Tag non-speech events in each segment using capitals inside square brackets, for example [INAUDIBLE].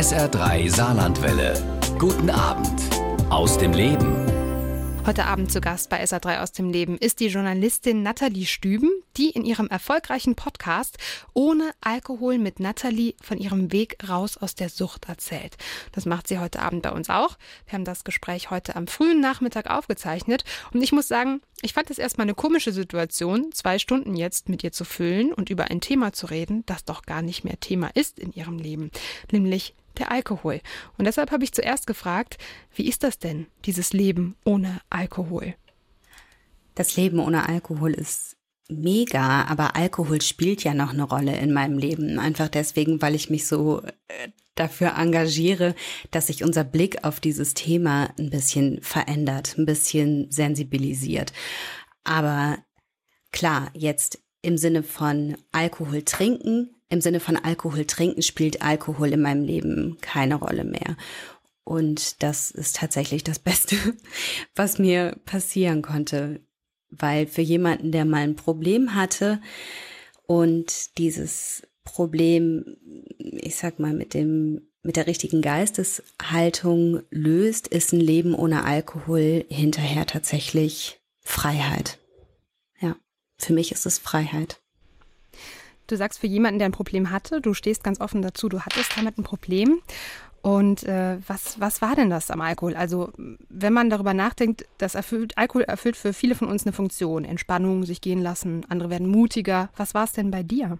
SR3 Saarlandwelle. Guten Abend aus dem Leben. Heute Abend zu Gast bei SA3 aus dem Leben ist die Journalistin Nathalie Stüben, die in ihrem erfolgreichen Podcast Ohne Alkohol mit Nathalie von ihrem Weg raus aus der Sucht erzählt. Das macht sie heute Abend bei uns auch. Wir haben das Gespräch heute am frühen Nachmittag aufgezeichnet und ich muss sagen, ich fand es erstmal eine komische Situation, zwei Stunden jetzt mit ihr zu füllen und über ein Thema zu reden, das doch gar nicht mehr Thema ist in ihrem Leben, nämlich der Alkohol. Und deshalb habe ich zuerst gefragt, wie ist das denn, dieses Leben ohne Alkohol? Das Leben ohne Alkohol ist mega, aber Alkohol spielt ja noch eine Rolle in meinem Leben. Einfach deswegen, weil ich mich so äh, dafür engagiere, dass sich unser Blick auf dieses Thema ein bisschen verändert, ein bisschen sensibilisiert. Aber klar, jetzt im Sinne von Alkohol trinken im Sinne von Alkohol trinken spielt Alkohol in meinem Leben keine Rolle mehr. Und das ist tatsächlich das [LAUGHS] Beste, was mir passieren konnte. Weil für jemanden, der mal ein Problem hatte und dieses Problem, ich sag mal, mit dem, mit der richtigen Geisteshaltung löst, ist ein Leben ohne Alkohol hinterher tatsächlich Freiheit. Ja, für mich ist es Freiheit. Du sagst für jemanden, der ein Problem hatte, du stehst ganz offen dazu, du hattest damit ein Problem. Und äh, was, was war denn das am Alkohol? Also, wenn man darüber nachdenkt, das erfüllt, Alkohol erfüllt für viele von uns eine Funktion. Entspannung, sich gehen lassen, andere werden mutiger. Was war es denn bei dir?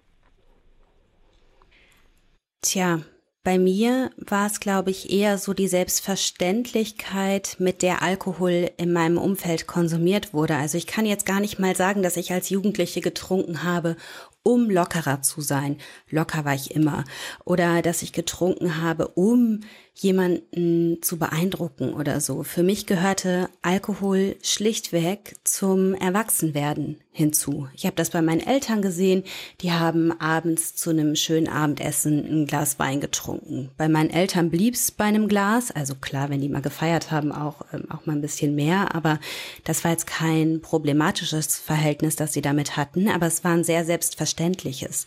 Tja, bei mir war es, glaube ich, eher so die Selbstverständlichkeit, mit der Alkohol in meinem Umfeld konsumiert wurde. Also ich kann jetzt gar nicht mal sagen, dass ich als Jugendliche getrunken habe, um lockerer zu sein. Locker war ich immer. Oder dass ich getrunken habe, um jemanden zu beeindrucken oder so. Für mich gehörte Alkohol schlichtweg zum Erwachsenwerden hinzu. Ich habe das bei meinen Eltern gesehen, die haben abends zu einem schönen Abendessen ein Glas Wein getrunken. Bei meinen Eltern blieb's bei einem Glas, also klar, wenn die mal gefeiert haben, auch, ähm, auch mal ein bisschen mehr, aber das war jetzt kein problematisches Verhältnis, das sie damit hatten, aber es war ein sehr selbstverständliches.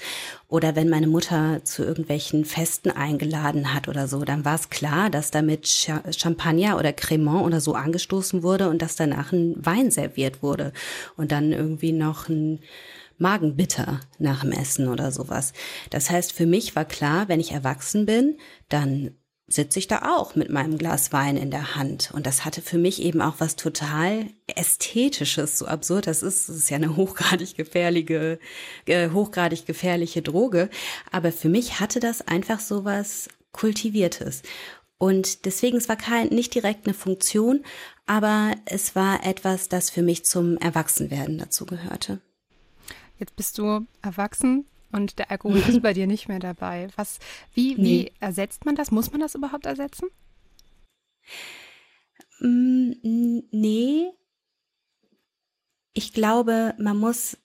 Oder wenn meine Mutter zu irgendwelchen Festen eingeladen hat oder so, dann war es klar, dass damit Champagner oder Cremant oder so angestoßen wurde und dass danach ein Wein serviert wurde und dann irgendwie noch ein Magenbitter nach dem Essen oder sowas. Das heißt, für mich war klar, wenn ich erwachsen bin, dann sitze ich da auch mit meinem Glas Wein in der Hand. Und das hatte für mich eben auch was total Ästhetisches, so absurd das ist. Es ist ja eine hochgradig gefährliche, äh, hochgradig gefährliche Droge. Aber für mich hatte das einfach so was Kultiviertes. Und deswegen, es war kein, nicht direkt eine Funktion, aber es war etwas, das für mich zum Erwachsenwerden dazu gehörte. Jetzt bist du erwachsen, und der Alkohol [LAUGHS] ist bei dir nicht mehr dabei. Was, wie, nee. wie ersetzt man das? Muss man das überhaupt ersetzen? Mm, nee. Ich glaube, man muss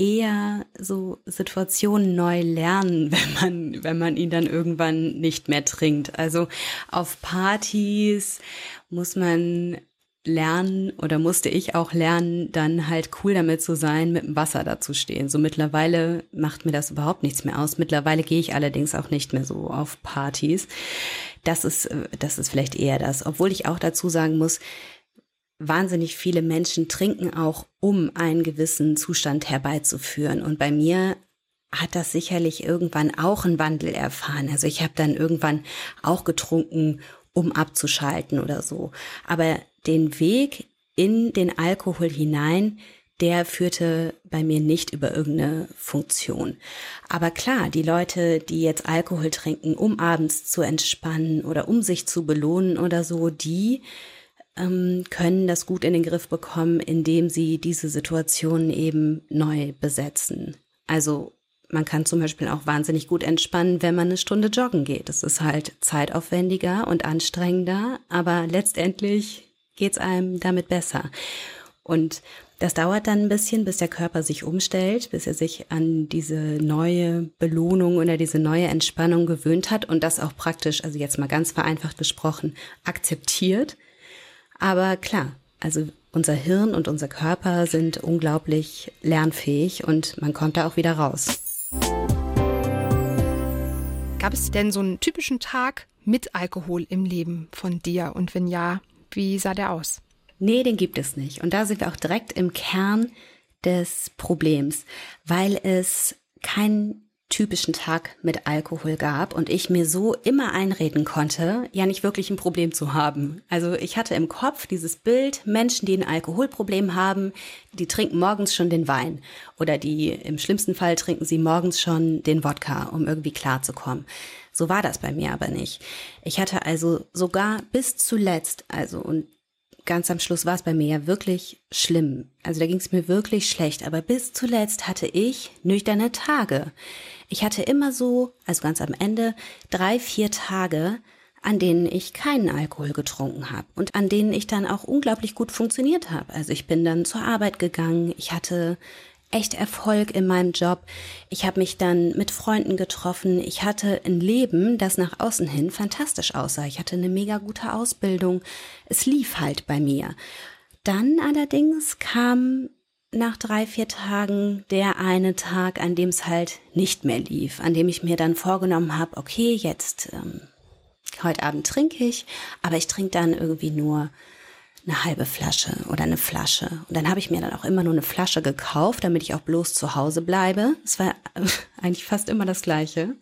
eher so Situationen neu lernen, [LAUGHS] wenn man, wenn man ihn dann irgendwann nicht mehr trinkt. Also auf Partys muss man lernen oder musste ich auch lernen, dann halt cool damit zu sein, mit dem Wasser da zu stehen. So mittlerweile macht mir das überhaupt nichts mehr aus. Mittlerweile gehe ich allerdings auch nicht mehr so auf Partys. Das ist, das ist vielleicht eher das. Obwohl ich auch dazu sagen muss, wahnsinnig viele Menschen trinken auch, um einen gewissen Zustand herbeizuführen. Und bei mir hat das sicherlich irgendwann auch einen Wandel erfahren. Also ich habe dann irgendwann auch getrunken, um abzuschalten oder so. Aber den Weg in den Alkohol hinein, der führte bei mir nicht über irgendeine Funktion. Aber klar, die Leute, die jetzt Alkohol trinken, um abends zu entspannen oder um sich zu belohnen oder so, die ähm, können das gut in den Griff bekommen, indem sie diese Situationen eben neu besetzen. Also man kann zum Beispiel auch wahnsinnig gut entspannen, wenn man eine Stunde joggen geht. Das ist halt zeitaufwendiger und anstrengender, aber letztendlich geht's einem damit besser. Und das dauert dann ein bisschen, bis der Körper sich umstellt, bis er sich an diese neue Belohnung oder diese neue Entspannung gewöhnt hat und das auch praktisch, also jetzt mal ganz vereinfacht gesprochen, akzeptiert. Aber klar, also unser Hirn und unser Körper sind unglaublich lernfähig und man kommt da auch wieder raus. Gab es denn so einen typischen Tag, mit Alkohol im Leben von dir? Und wenn ja, wie sah der aus? Nee, den gibt es nicht. Und da sind wir auch direkt im Kern des Problems, weil es keinen typischen Tag mit Alkohol gab und ich mir so immer einreden konnte, ja nicht wirklich ein Problem zu haben. Also ich hatte im Kopf dieses Bild, Menschen, die ein Alkoholproblem haben, die trinken morgens schon den Wein oder die im schlimmsten Fall trinken sie morgens schon den Wodka, um irgendwie klarzukommen. So war das bei mir aber nicht. Ich hatte also sogar bis zuletzt, also und ganz am Schluss war es bei mir ja wirklich schlimm. Also da ging es mir wirklich schlecht. Aber bis zuletzt hatte ich nüchterne Tage. Ich hatte immer so, also ganz am Ende, drei, vier Tage, an denen ich keinen Alkohol getrunken habe und an denen ich dann auch unglaublich gut funktioniert habe. Also ich bin dann zur Arbeit gegangen, ich hatte echt Erfolg in meinem Job. Ich habe mich dann mit Freunden getroffen. Ich hatte ein Leben, das nach außen hin fantastisch aussah. Ich hatte eine mega gute Ausbildung. Es lief halt bei mir. Dann allerdings kam nach drei, vier Tagen der eine Tag, an dem es halt nicht mehr lief, an dem ich mir dann vorgenommen habe, okay, jetzt ähm, heute Abend trinke ich, aber ich trinke dann irgendwie nur eine halbe Flasche oder eine Flasche. Und dann habe ich mir dann auch immer nur eine Flasche gekauft, damit ich auch bloß zu Hause bleibe. Es war [LAUGHS] eigentlich fast immer das gleiche.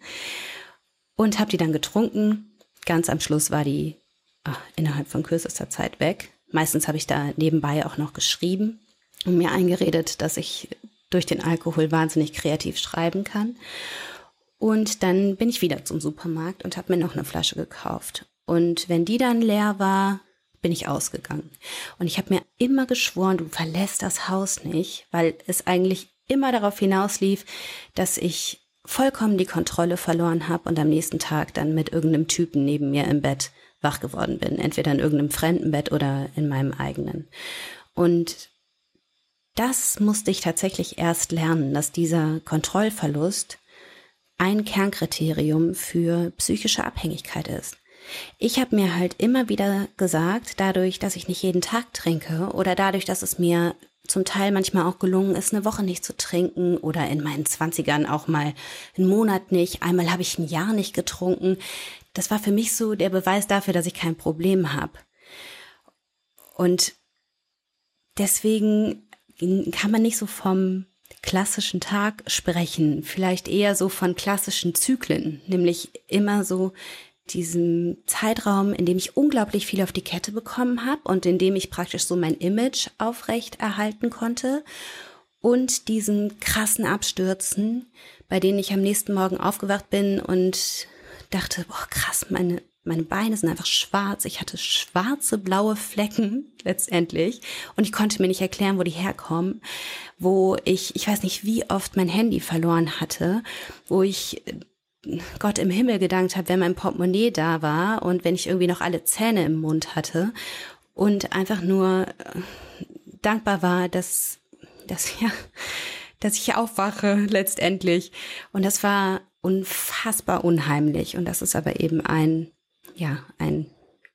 Und habe die dann getrunken. Ganz am Schluss war die ach, innerhalb von kürzester Zeit weg. Meistens habe ich da nebenbei auch noch geschrieben und mir eingeredet, dass ich durch den Alkohol wahnsinnig kreativ schreiben kann. Und dann bin ich wieder zum Supermarkt und habe mir noch eine Flasche gekauft. Und wenn die dann leer war, bin ich ausgegangen. Und ich habe mir immer geschworen, du verlässt das Haus nicht, weil es eigentlich immer darauf hinauslief, dass ich vollkommen die Kontrolle verloren habe und am nächsten Tag dann mit irgendeinem Typen neben mir im Bett wach geworden bin, entweder in irgendeinem fremden Bett oder in meinem eigenen. Und das musste ich tatsächlich erst lernen, dass dieser Kontrollverlust ein Kernkriterium für psychische Abhängigkeit ist. Ich habe mir halt immer wieder gesagt, dadurch, dass ich nicht jeden Tag trinke oder dadurch, dass es mir zum Teil manchmal auch gelungen ist, eine Woche nicht zu trinken oder in meinen Zwanzigern auch mal einen Monat nicht. Einmal habe ich ein Jahr nicht getrunken. Das war für mich so der Beweis dafür, dass ich kein Problem habe. Und deswegen kann man nicht so vom klassischen Tag sprechen, vielleicht eher so von klassischen Zyklen, nämlich immer so diesem Zeitraum, in dem ich unglaublich viel auf die Kette bekommen habe und in dem ich praktisch so mein Image aufrecht erhalten konnte und diesen krassen Abstürzen, bei denen ich am nächsten Morgen aufgewacht bin und dachte, boah, krass, meine, meine Beine sind einfach schwarz. Ich hatte schwarze, blaue Flecken [LAUGHS] letztendlich und ich konnte mir nicht erklären, wo die herkommen, wo ich, ich weiß nicht, wie oft mein Handy verloren hatte, wo ich Gott im Himmel gedankt habe, wenn mein Portemonnaie da war und wenn ich irgendwie noch alle Zähne im Mund hatte und einfach nur äh, dankbar war, dass, dass [LAUGHS] ja, dass ich aufwache letztendlich. Und das war unfassbar unheimlich. Und das ist aber eben ein, ja, ein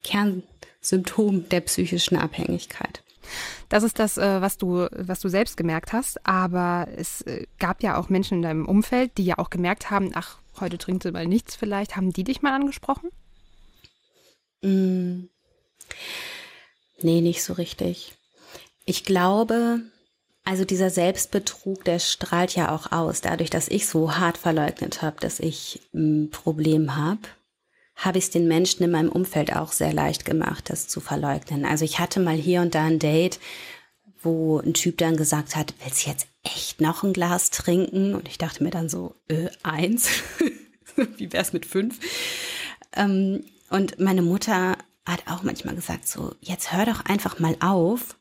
Kernsymptom der psychischen Abhängigkeit. Das ist das, äh, was du, was du selbst gemerkt hast. Aber es äh, gab ja auch Menschen in deinem Umfeld, die ja auch gemerkt haben, ach, heute trinkt sie mal nichts vielleicht. Haben die dich mal angesprochen? Mm. Nee, nicht so richtig. Ich glaube, also dieser Selbstbetrug, der strahlt ja auch aus. Dadurch, dass ich so hart verleugnet habe, dass ich ein Problem habe, habe ich es den Menschen in meinem Umfeld auch sehr leicht gemacht, das zu verleugnen. Also ich hatte mal hier und da ein Date, wo ein Typ dann gesagt hat, willst du jetzt echt noch ein Glas trinken? Und ich dachte mir dann so, äh, eins? [LAUGHS] Wie wär's mit fünf? Ähm, und meine Mutter hat auch manchmal gesagt, so, jetzt hör doch einfach mal auf.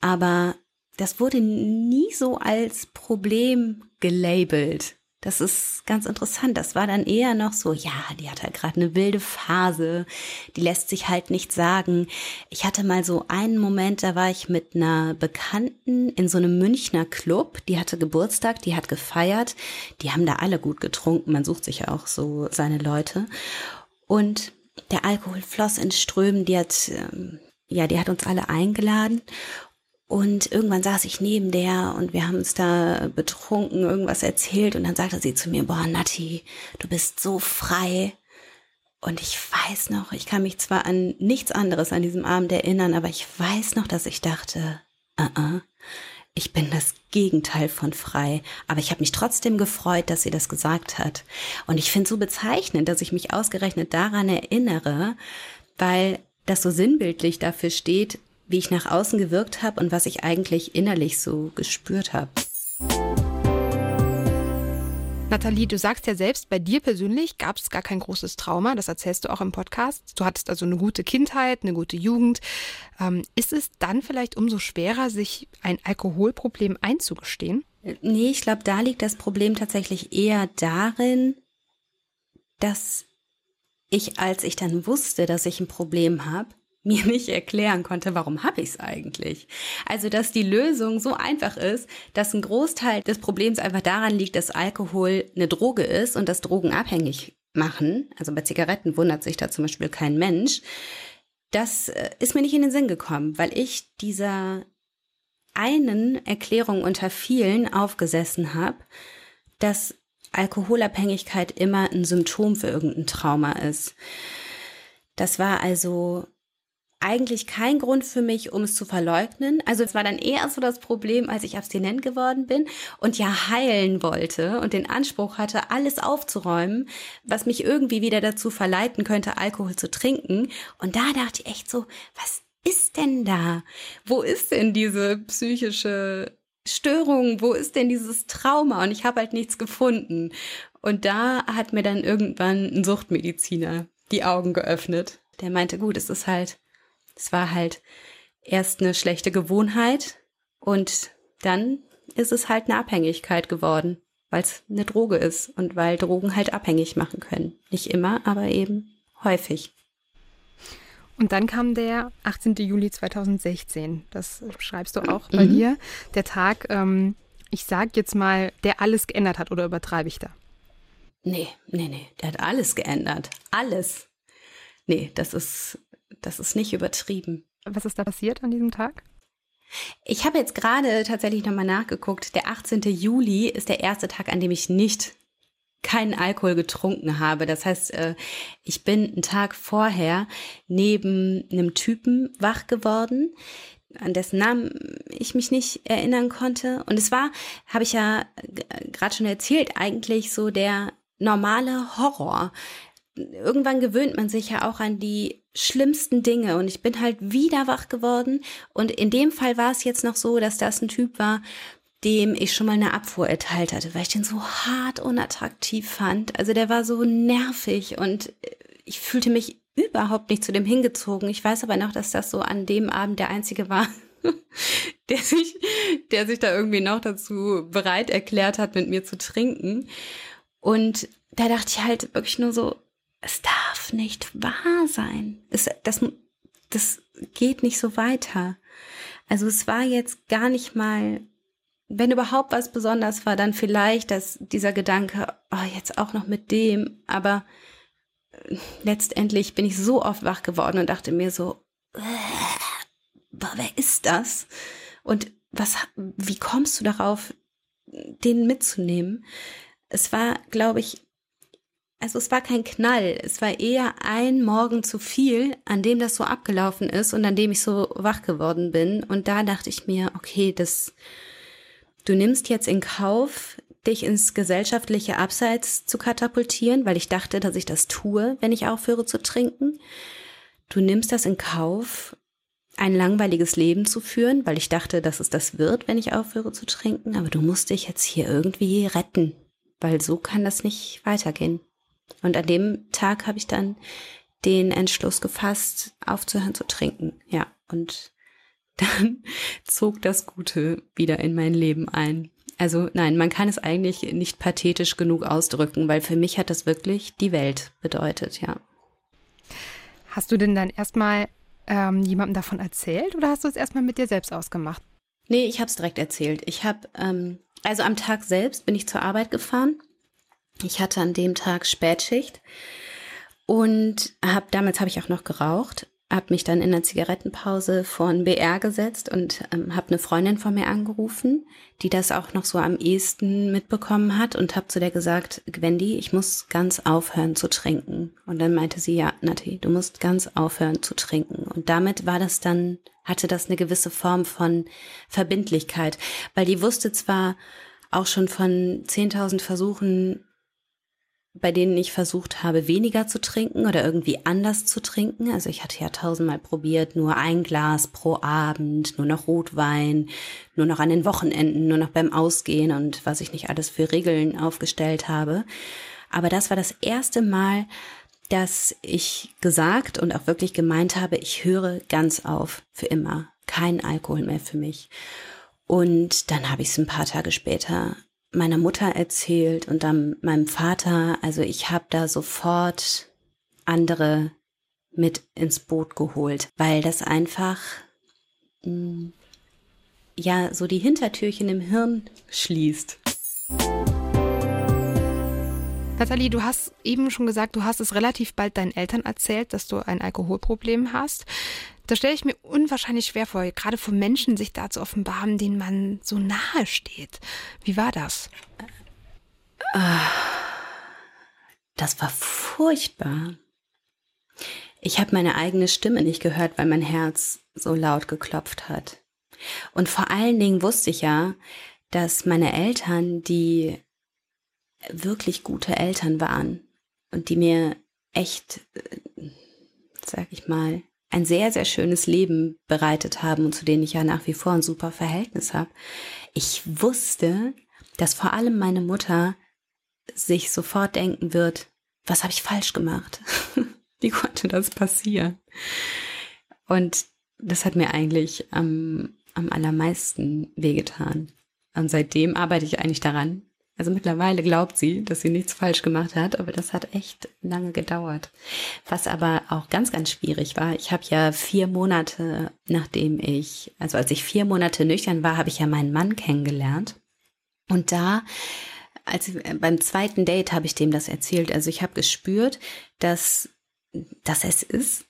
Aber das wurde nie so als Problem gelabelt. Das ist ganz interessant. Das war dann eher noch so, ja, die hat halt gerade eine wilde Phase, die lässt sich halt nicht sagen. Ich hatte mal so einen Moment, da war ich mit einer Bekannten in so einem Münchner Club, die hatte Geburtstag, die hat gefeiert, die haben da alle gut getrunken, man sucht sich ja auch so seine Leute. Und der Alkohol floss in Strömen, die hat, ähm, ja, die hat uns alle eingeladen und irgendwann saß ich neben der und wir haben uns da betrunken, irgendwas erzählt und dann sagte sie zu mir, boah, Nati, du bist so frei. Und ich weiß noch, ich kann mich zwar an nichts anderes an diesem Abend erinnern, aber ich weiß noch, dass ich dachte, uh -uh, ich bin das Gegenteil von frei, aber ich habe mich trotzdem gefreut, dass sie das gesagt hat. Und ich finde so bezeichnend, dass ich mich ausgerechnet daran erinnere, weil das so sinnbildlich dafür steht, wie ich nach außen gewirkt habe und was ich eigentlich innerlich so gespürt habe. Nathalie, du sagst ja selbst, bei dir persönlich gab es gar kein großes Trauma. Das erzählst du auch im Podcast. Du hattest also eine gute Kindheit, eine gute Jugend. Ähm, ist es dann vielleicht umso schwerer, sich ein Alkoholproblem einzugestehen? Nee, ich glaube, da liegt das Problem tatsächlich eher darin, dass ich, als ich dann wusste, dass ich ein Problem habe, mir [LAUGHS] nicht erklären konnte, warum habe ich es eigentlich. Also, dass die Lösung so einfach ist, dass ein Großteil des Problems einfach daran liegt, dass Alkohol eine Droge ist und das Drogen abhängig machen. Also bei Zigaretten wundert sich da zum Beispiel kein Mensch. Das äh, ist mir nicht in den Sinn gekommen, weil ich dieser einen Erklärung unter vielen aufgesessen habe, dass Alkoholabhängigkeit immer ein Symptom für irgendein Trauma ist. Das war also eigentlich kein Grund für mich, um es zu verleugnen. Also es war dann eher so das Problem, als ich abstinent geworden bin und ja heilen wollte und den Anspruch hatte, alles aufzuräumen, was mich irgendwie wieder dazu verleiten könnte, Alkohol zu trinken. Und da dachte ich echt so, was ist denn da? Wo ist denn diese psychische Störung? Wo ist denn dieses Trauma? Und ich habe halt nichts gefunden. Und da hat mir dann irgendwann ein Suchtmediziner die Augen geöffnet. Der meinte, gut, es ist halt es war halt erst eine schlechte Gewohnheit und dann ist es halt eine Abhängigkeit geworden, weil es eine Droge ist und weil Drogen halt abhängig machen können. Nicht immer, aber eben häufig. Und dann kam der 18. Juli 2016. Das schreibst du auch bei mhm. dir. Der Tag, ähm, ich sag jetzt mal, der alles geändert hat oder übertreibe ich da? Nee, nee, nee, der hat alles geändert. Alles. Nee, das ist das ist nicht übertrieben. Was ist da passiert an diesem Tag? Ich habe jetzt gerade tatsächlich nochmal nachgeguckt. Der 18. Juli ist der erste Tag, an dem ich nicht keinen Alkohol getrunken habe. Das heißt, äh, ich bin einen Tag vorher neben einem Typen wach geworden, an dessen Namen ich mich nicht erinnern konnte. Und es war, habe ich ja gerade schon erzählt, eigentlich so der normale Horror. Irgendwann gewöhnt man sich ja auch an die schlimmsten Dinge und ich bin halt wieder wach geworden und in dem Fall war es jetzt noch so, dass das ein Typ war, dem ich schon mal eine Abfuhr erteilt hatte, weil ich den so hart unattraktiv fand. Also der war so nervig und ich fühlte mich überhaupt nicht zu dem hingezogen. Ich weiß aber noch, dass das so an dem Abend der einzige war, [LAUGHS] der sich, der sich da irgendwie noch dazu bereit erklärt hat, mit mir zu trinken. Und da dachte ich halt wirklich nur so, es darf nicht wahr sein. Es, das, das geht nicht so weiter. Also es war jetzt gar nicht mal, wenn überhaupt was besonders war, dann vielleicht, dass dieser Gedanke, oh, jetzt auch noch mit dem, aber äh, letztendlich bin ich so oft wach geworden und dachte mir so, äh, wer ist das? Und was, wie kommst du darauf, den mitzunehmen? Es war, glaube ich, also es war kein Knall, es war eher ein Morgen zu viel, an dem das so abgelaufen ist und an dem ich so wach geworden bin. Und da dachte ich mir, okay, das, du nimmst jetzt in Kauf, dich ins gesellschaftliche Abseits zu katapultieren, weil ich dachte, dass ich das tue, wenn ich aufhöre zu trinken. Du nimmst das in Kauf, ein langweiliges Leben zu führen, weil ich dachte, dass es das wird, wenn ich aufhöre zu trinken. Aber du musst dich jetzt hier irgendwie retten, weil so kann das nicht weitergehen. Und an dem Tag habe ich dann den Entschluss gefasst, aufzuhören zu trinken. Ja, und [LAUGHS] dann zog das Gute wieder in mein Leben ein. Also nein, man kann es eigentlich nicht pathetisch genug ausdrücken, weil für mich hat das wirklich die Welt bedeutet, ja. Hast du denn dann erstmal ähm, jemandem davon erzählt oder hast du es erstmal mit dir selbst ausgemacht? Nee, ich habe es direkt erzählt. Ich habe, ähm, also am Tag selbst bin ich zur Arbeit gefahren ich hatte an dem Tag Spätschicht und habe damals habe ich auch noch geraucht, habe mich dann in der Zigarettenpause vor ein BR gesetzt und ähm, habe eine Freundin von mir angerufen, die das auch noch so am ehesten mitbekommen hat und habe zu der gesagt, Gwendy, ich muss ganz aufhören zu trinken. Und dann meinte sie, ja, Nati, du musst ganz aufhören zu trinken. Und damit war das dann, hatte das eine gewisse Form von Verbindlichkeit, weil die wusste zwar auch schon von 10.000 Versuchen, bei denen ich versucht habe, weniger zu trinken oder irgendwie anders zu trinken. Also ich hatte ja tausendmal probiert, nur ein Glas pro Abend, nur noch Rotwein, nur noch an den Wochenenden, nur noch beim Ausgehen und was ich nicht alles für Regeln aufgestellt habe. Aber das war das erste Mal, dass ich gesagt und auch wirklich gemeint habe, ich höre ganz auf für immer. Kein Alkohol mehr für mich. Und dann habe ich es ein paar Tage später meiner Mutter erzählt und dann meinem Vater. Also ich habe da sofort andere mit ins Boot geholt, weil das einfach mh, mm, ja so die Hintertürchen im Hirn schließt. Nathalie, du hast eben schon gesagt, du hast es relativ bald deinen Eltern erzählt, dass du ein Alkoholproblem hast. Da stelle ich mir unwahrscheinlich schwer vor, gerade vor Menschen sich da zu offenbaren, denen man so nahe steht. Wie war das? Das war furchtbar. Ich habe meine eigene Stimme nicht gehört, weil mein Herz so laut geklopft hat. Und vor allen Dingen wusste ich ja, dass meine Eltern, die wirklich gute Eltern waren und die mir echt, äh, sag ich mal, ein sehr, sehr schönes Leben bereitet haben und zu denen ich ja nach wie vor ein super Verhältnis habe. Ich wusste, dass vor allem meine Mutter sich sofort denken wird, was habe ich falsch gemacht? [LAUGHS] Wie konnte das passieren? Und das hat mir eigentlich am, am allermeisten wehgetan. Und seitdem arbeite ich eigentlich daran, also mittlerweile glaubt sie, dass sie nichts falsch gemacht hat, aber das hat echt lange gedauert. Was aber auch ganz, ganz schwierig war, ich habe ja vier Monate, nachdem ich, also als ich vier Monate nüchtern war, habe ich ja meinen Mann kennengelernt. Und da, als beim zweiten Date habe ich dem das erzählt. Also ich habe gespürt, dass, dass es ist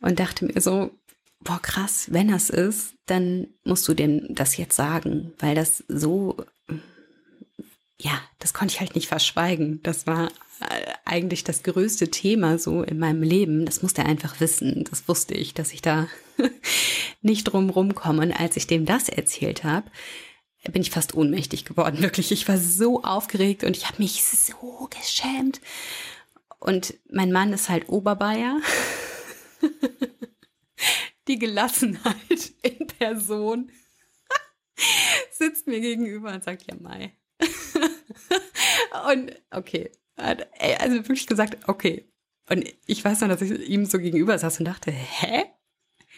und dachte mir so, boah krass, wenn das ist, dann musst du dem das jetzt sagen, weil das so ja, das konnte ich halt nicht verschweigen. Das war äh, eigentlich das größte Thema so in meinem Leben. Das musste er einfach wissen. Das wusste ich, dass ich da [LAUGHS] nicht drum rumkomme. Und als ich dem das erzählt habe, bin ich fast ohnmächtig geworden. [LAUGHS] Wirklich, ich war so aufgeregt und ich habe mich so geschämt. Und mein Mann ist halt Oberbayer. [LAUGHS] Die Gelassenheit in Person sitzt mir gegenüber und sagt, ja, Mai, [LAUGHS] und okay, also wirklich gesagt, okay. Und ich weiß noch, dass ich ihm so gegenüber saß und dachte, hä?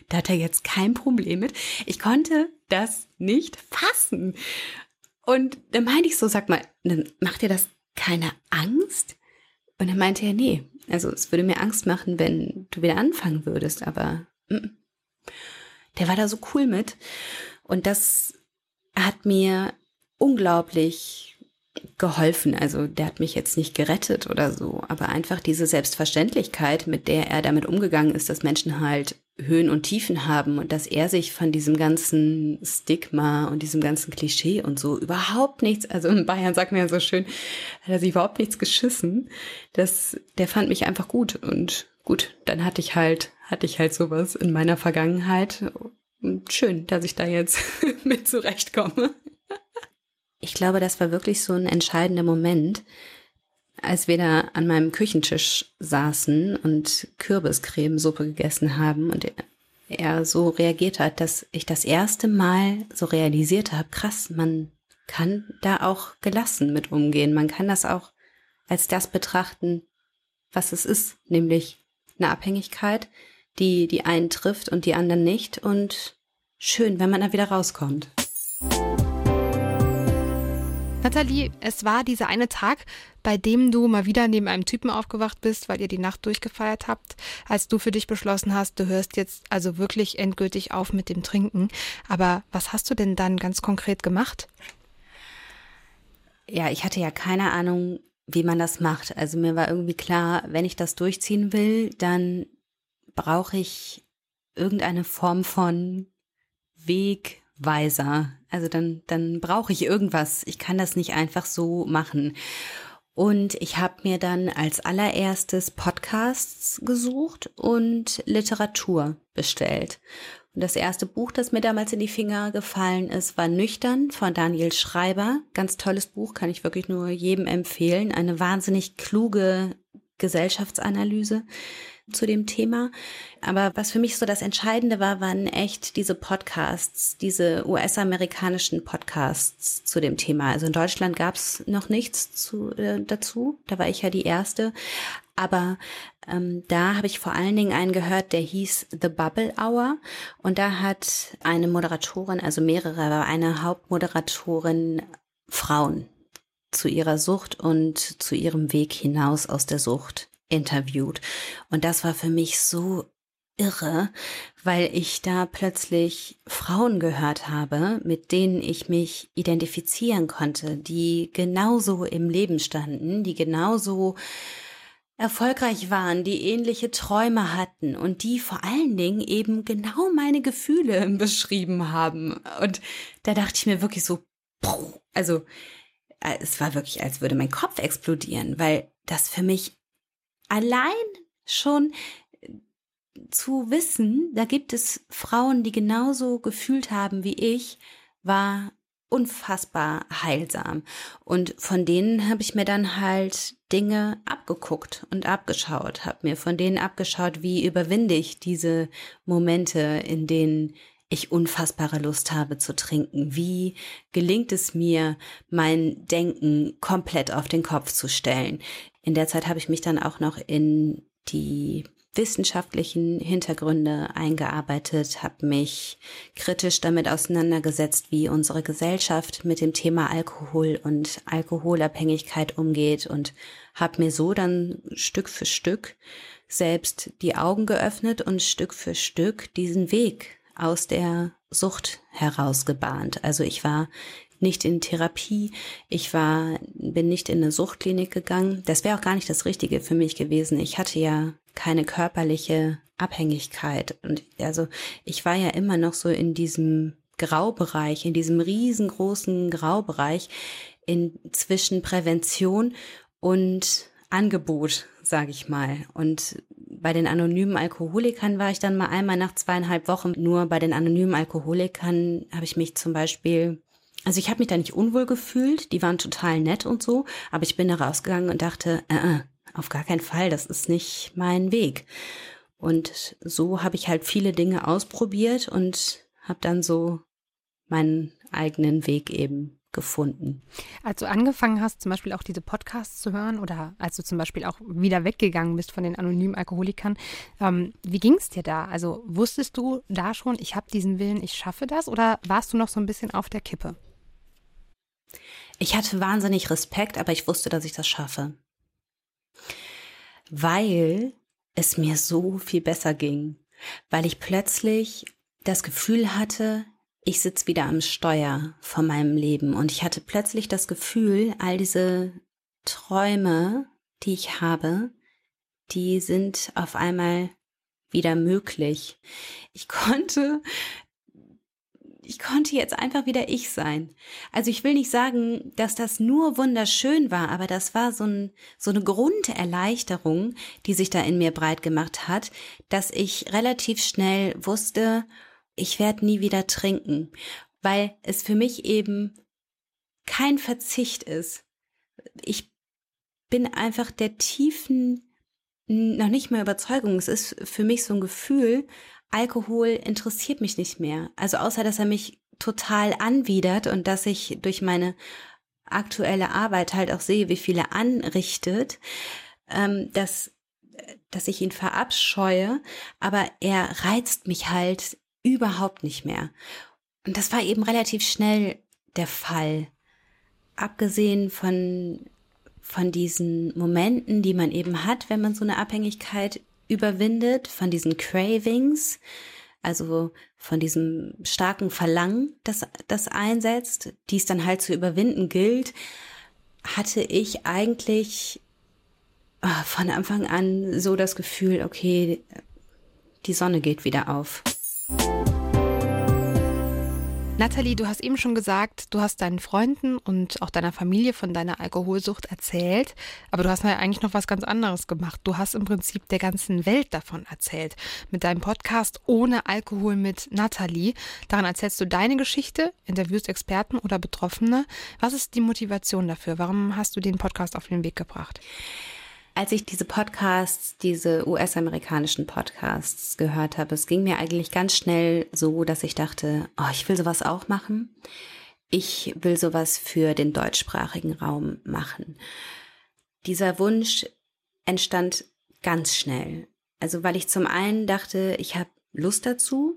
Da hat er jetzt kein Problem mit. Ich konnte das nicht fassen. Und dann meinte ich so, sag mal, dann macht dir das keine Angst? Und dann meinte er, nee, also es würde mir Angst machen, wenn du wieder anfangen würdest, aber mm, der war da so cool mit. Und das hat mir unglaublich geholfen. Also der hat mich jetzt nicht gerettet oder so, aber einfach diese Selbstverständlichkeit, mit der er damit umgegangen ist, dass Menschen halt Höhen und Tiefen haben und dass er sich von diesem ganzen Stigma und diesem ganzen Klischee und so überhaupt nichts, also in Bayern sagt man ja so schön, hat er sich überhaupt nichts geschissen. Das, der fand mich einfach gut und gut, dann hatte ich halt, hatte ich halt sowas in meiner Vergangenheit. schön, dass ich da jetzt [LAUGHS] mit zurechtkomme ich glaube, das war wirklich so ein entscheidender Moment, als wir da an meinem Küchentisch saßen und Kürbiscremesuppe gegessen haben und er so reagiert hat, dass ich das erste Mal so realisiert habe, krass, man kann da auch gelassen mit umgehen. Man kann das auch als das betrachten, was es ist, nämlich eine Abhängigkeit, die die einen trifft und die anderen nicht und schön, wenn man da wieder rauskommt. Nathalie, es war dieser eine Tag, bei dem du mal wieder neben einem Typen aufgewacht bist, weil ihr die Nacht durchgefeiert habt, als du für dich beschlossen hast, du hörst jetzt also wirklich endgültig auf mit dem Trinken. Aber was hast du denn dann ganz konkret gemacht? Ja, ich hatte ja keine Ahnung, wie man das macht. Also mir war irgendwie klar, wenn ich das durchziehen will, dann brauche ich irgendeine Form von Wegweiser. Also dann, dann brauche ich irgendwas. Ich kann das nicht einfach so machen. Und ich habe mir dann als allererstes Podcasts gesucht und Literatur bestellt. Und das erste Buch, das mir damals in die Finger gefallen ist, war Nüchtern von Daniel Schreiber. Ganz tolles Buch, kann ich wirklich nur jedem empfehlen. Eine wahnsinnig kluge Gesellschaftsanalyse zu dem Thema. Aber was für mich so das Entscheidende war, waren echt diese Podcasts, diese US-amerikanischen Podcasts zu dem Thema. Also in Deutschland gab es noch nichts zu, äh, dazu. Da war ich ja die Erste. Aber ähm, da habe ich vor allen Dingen einen gehört, der hieß The Bubble Hour. Und da hat eine Moderatorin, also mehrere, aber eine Hauptmoderatorin Frauen zu ihrer Sucht und zu ihrem Weg hinaus aus der Sucht interviewt. Und das war für mich so irre, weil ich da plötzlich Frauen gehört habe, mit denen ich mich identifizieren konnte, die genauso im Leben standen, die genauso erfolgreich waren, die ähnliche Träume hatten und die vor allen Dingen eben genau meine Gefühle [LAUGHS] beschrieben haben. Und da dachte ich mir wirklich so, also äh, es war wirklich, als würde mein Kopf explodieren, weil das für mich allein schon äh, zu wissen, da gibt es Frauen, die genauso gefühlt haben wie ich, war unfassbar heilsam. Und von denen habe ich mir dann halt Dinge abgeguckt und abgeschaut, habe mir von denen abgeschaut, wie überwinde ich diese Momente, in denen ich unfassbare Lust habe zu trinken. Wie gelingt es mir, mein Denken komplett auf den Kopf zu stellen? In der Zeit habe ich mich dann auch noch in die wissenschaftlichen Hintergründe eingearbeitet, habe mich kritisch damit auseinandergesetzt, wie unsere Gesellschaft mit dem Thema Alkohol und Alkoholabhängigkeit umgeht und habe mir so dann Stück für Stück selbst die Augen geöffnet und Stück für Stück diesen Weg aus der Sucht herausgebahnt. Also ich war nicht in Therapie, ich war, bin nicht in eine Suchtklinik gegangen. Das wäre auch gar nicht das Richtige für mich gewesen. Ich hatte ja keine körperliche Abhängigkeit. Und also ich war ja immer noch so in diesem Graubereich, in diesem riesengroßen Graubereich in zwischen Prävention und Angebot, sage ich mal. Und bei den anonymen Alkoholikern war ich dann mal einmal nach zweieinhalb Wochen. Nur bei den anonymen Alkoholikern habe ich mich zum Beispiel, also ich habe mich da nicht unwohl gefühlt, die waren total nett und so, aber ich bin da rausgegangen und dachte, äh, äh, auf gar keinen Fall, das ist nicht mein Weg. Und so habe ich halt viele Dinge ausprobiert und habe dann so meinen eigenen Weg eben gefunden. Als du angefangen hast, zum Beispiel auch diese Podcasts zu hören oder als du zum Beispiel auch wieder weggegangen bist von den anonymen Alkoholikern, ähm, wie ging es dir da? Also wusstest du da schon, ich habe diesen Willen, ich schaffe das oder warst du noch so ein bisschen auf der Kippe? Ich hatte wahnsinnig Respekt, aber ich wusste, dass ich das schaffe. Weil es mir so viel besser ging. Weil ich plötzlich das Gefühl hatte, ich sitze wieder am Steuer von meinem Leben und ich hatte plötzlich das Gefühl, all diese Träume, die ich habe, die sind auf einmal wieder möglich. Ich konnte, ich konnte jetzt einfach wieder ich sein. Also ich will nicht sagen, dass das nur wunderschön war, aber das war so, ein, so eine Grunderleichterung, die sich da in mir breit gemacht hat, dass ich relativ schnell wusste, ich werde nie wieder trinken, weil es für mich eben kein Verzicht ist. Ich bin einfach der tiefen, noch nicht mehr Überzeugung. Es ist für mich so ein Gefühl, Alkohol interessiert mich nicht mehr. Also außer, dass er mich total anwidert und dass ich durch meine aktuelle Arbeit halt auch sehe, wie viele anrichtet, ähm, dass, dass ich ihn verabscheue, aber er reizt mich halt überhaupt nicht mehr. Und das war eben relativ schnell der Fall. Abgesehen von, von diesen Momenten, die man eben hat, wenn man so eine Abhängigkeit überwindet, von diesen Cravings, also von diesem starken Verlangen, das, das einsetzt, dies dann halt zu überwinden gilt, hatte ich eigentlich ah, von Anfang an so das Gefühl, okay, die Sonne geht wieder auf. Nathalie, du hast eben schon gesagt, du hast deinen Freunden und auch deiner Familie von deiner Alkoholsucht erzählt, aber du hast ja eigentlich noch was ganz anderes gemacht. Du hast im Prinzip der ganzen Welt davon erzählt. Mit deinem Podcast Ohne Alkohol mit Nathalie. Daran erzählst du deine Geschichte, interviewst Experten oder Betroffene. Was ist die Motivation dafür? Warum hast du den Podcast auf den Weg gebracht? Als ich diese Podcasts, diese US-amerikanischen Podcasts gehört habe, es ging mir eigentlich ganz schnell so, dass ich dachte, oh, ich will sowas auch machen. Ich will sowas für den deutschsprachigen Raum machen. Dieser Wunsch entstand ganz schnell. Also weil ich zum einen dachte, ich habe Lust dazu,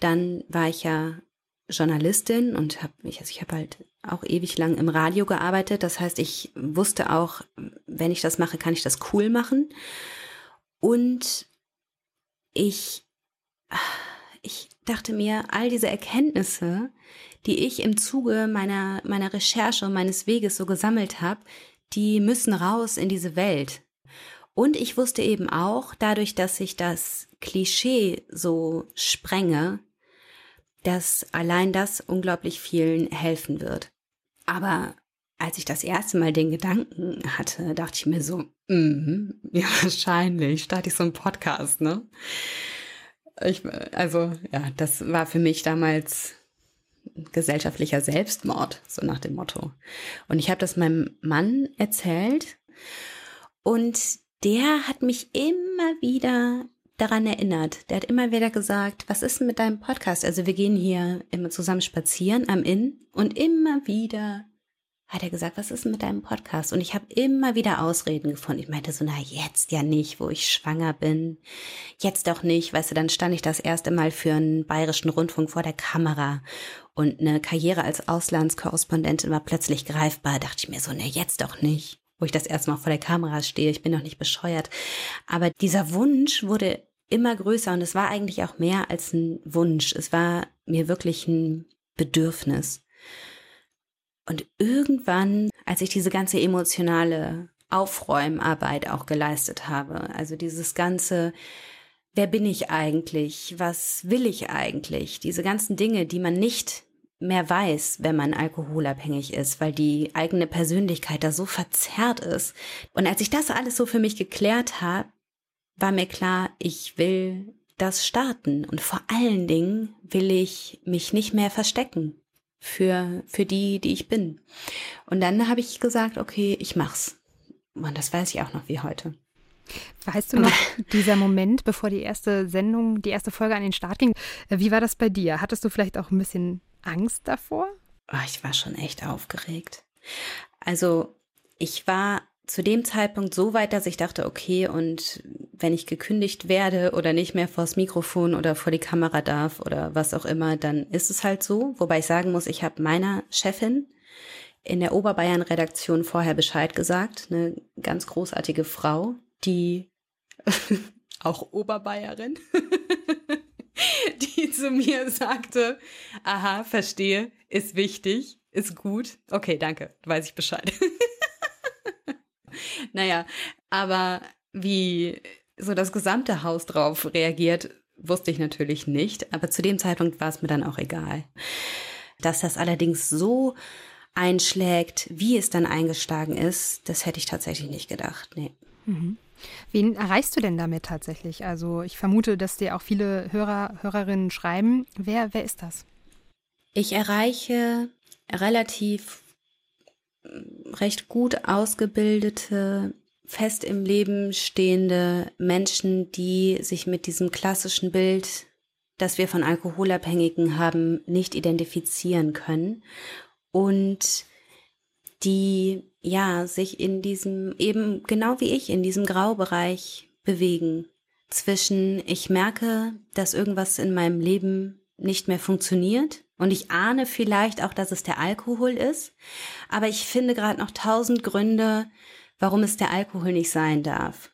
dann war ich ja Journalistin und habe ich, also ich habe halt auch ewig lang im Radio gearbeitet. Das heißt, ich wusste auch, wenn ich das mache, kann ich das cool machen. Und ich, ich dachte mir, all diese Erkenntnisse, die ich im Zuge meiner, meiner Recherche und meines Weges so gesammelt habe, die müssen raus in diese Welt. Und ich wusste eben auch, dadurch, dass ich das Klischee so sprenge, dass allein das unglaublich vielen helfen wird. Aber als ich das erste Mal den Gedanken hatte, dachte ich mir so, mm, [LAUGHS] ja, wahrscheinlich starte ich so einen Podcast, ne? Ich, also, ja, das war für mich damals gesellschaftlicher Selbstmord, so nach dem Motto. Und ich habe das meinem Mann erzählt und der hat mich immer wieder daran erinnert. Der hat immer wieder gesagt, was ist denn mit deinem Podcast? Also wir gehen hier immer zusammen spazieren am Inn und immer wieder hat er gesagt, was ist denn mit deinem Podcast? Und ich habe immer wieder Ausreden gefunden. Ich meinte so, na jetzt ja nicht, wo ich schwanger bin. Jetzt doch nicht. Weißt du, dann stand ich das erste Mal für einen bayerischen Rundfunk vor der Kamera und eine Karriere als Auslandskorrespondentin war plötzlich greifbar. Da dachte ich mir so, na jetzt doch nicht wo ich das erste Mal vor der Kamera stehe. Ich bin noch nicht bescheuert. Aber dieser Wunsch wurde immer größer und es war eigentlich auch mehr als ein Wunsch. Es war mir wirklich ein Bedürfnis. Und irgendwann, als ich diese ganze emotionale Aufräumarbeit auch geleistet habe, also dieses ganze, wer bin ich eigentlich? Was will ich eigentlich? Diese ganzen Dinge, die man nicht mehr weiß, wenn man alkoholabhängig ist, weil die eigene Persönlichkeit da so verzerrt ist. Und als ich das alles so für mich geklärt habe, war mir klar, ich will das starten und vor allen Dingen will ich mich nicht mehr verstecken für für die, die ich bin. Und dann habe ich gesagt, okay, ich mach's. Und das weiß ich auch noch wie heute. Weißt du noch, [LAUGHS] dieser Moment, bevor die erste Sendung, die erste Folge an den Start ging, wie war das bei dir? Hattest du vielleicht auch ein bisschen Angst davor? Oh, ich war schon echt aufgeregt. Also ich war zu dem Zeitpunkt so weit, dass ich dachte, okay, und wenn ich gekündigt werde oder nicht mehr vors Mikrofon oder vor die Kamera darf oder was auch immer, dann ist es halt so. Wobei ich sagen muss, ich habe meiner Chefin in der Oberbayern-Redaktion vorher Bescheid gesagt, eine ganz großartige Frau, die [LAUGHS] auch Oberbayerin, [LAUGHS] [LAUGHS] die zu mir sagte, aha, verstehe, ist wichtig, ist gut. Okay, danke, weiß ich Bescheid. [LAUGHS] naja, aber wie so das gesamte Haus drauf reagiert, wusste ich natürlich nicht. Aber zu dem Zeitpunkt war es mir dann auch egal. Dass das allerdings so einschlägt, wie es dann eingeschlagen ist, das hätte ich tatsächlich nicht gedacht. Nee. Mhm. Wen erreichst du denn damit tatsächlich? Also ich vermute, dass dir auch viele Hörer, Hörerinnen schreiben. Wer, wer ist das? Ich erreiche relativ mm, recht gut ausgebildete, fest im Leben stehende Menschen, die sich mit diesem klassischen Bild, das wir von Alkoholabhängigen haben, nicht identifizieren können und die ja, sich in diesem, eben genau wie ich, in diesem Graubereich bewegen. Zwischen, ich merke, dass irgendwas in meinem Leben nicht mehr funktioniert und ich ahne vielleicht auch, dass es der Alkohol ist, aber ich finde gerade noch tausend Gründe, warum es der Alkohol nicht sein darf.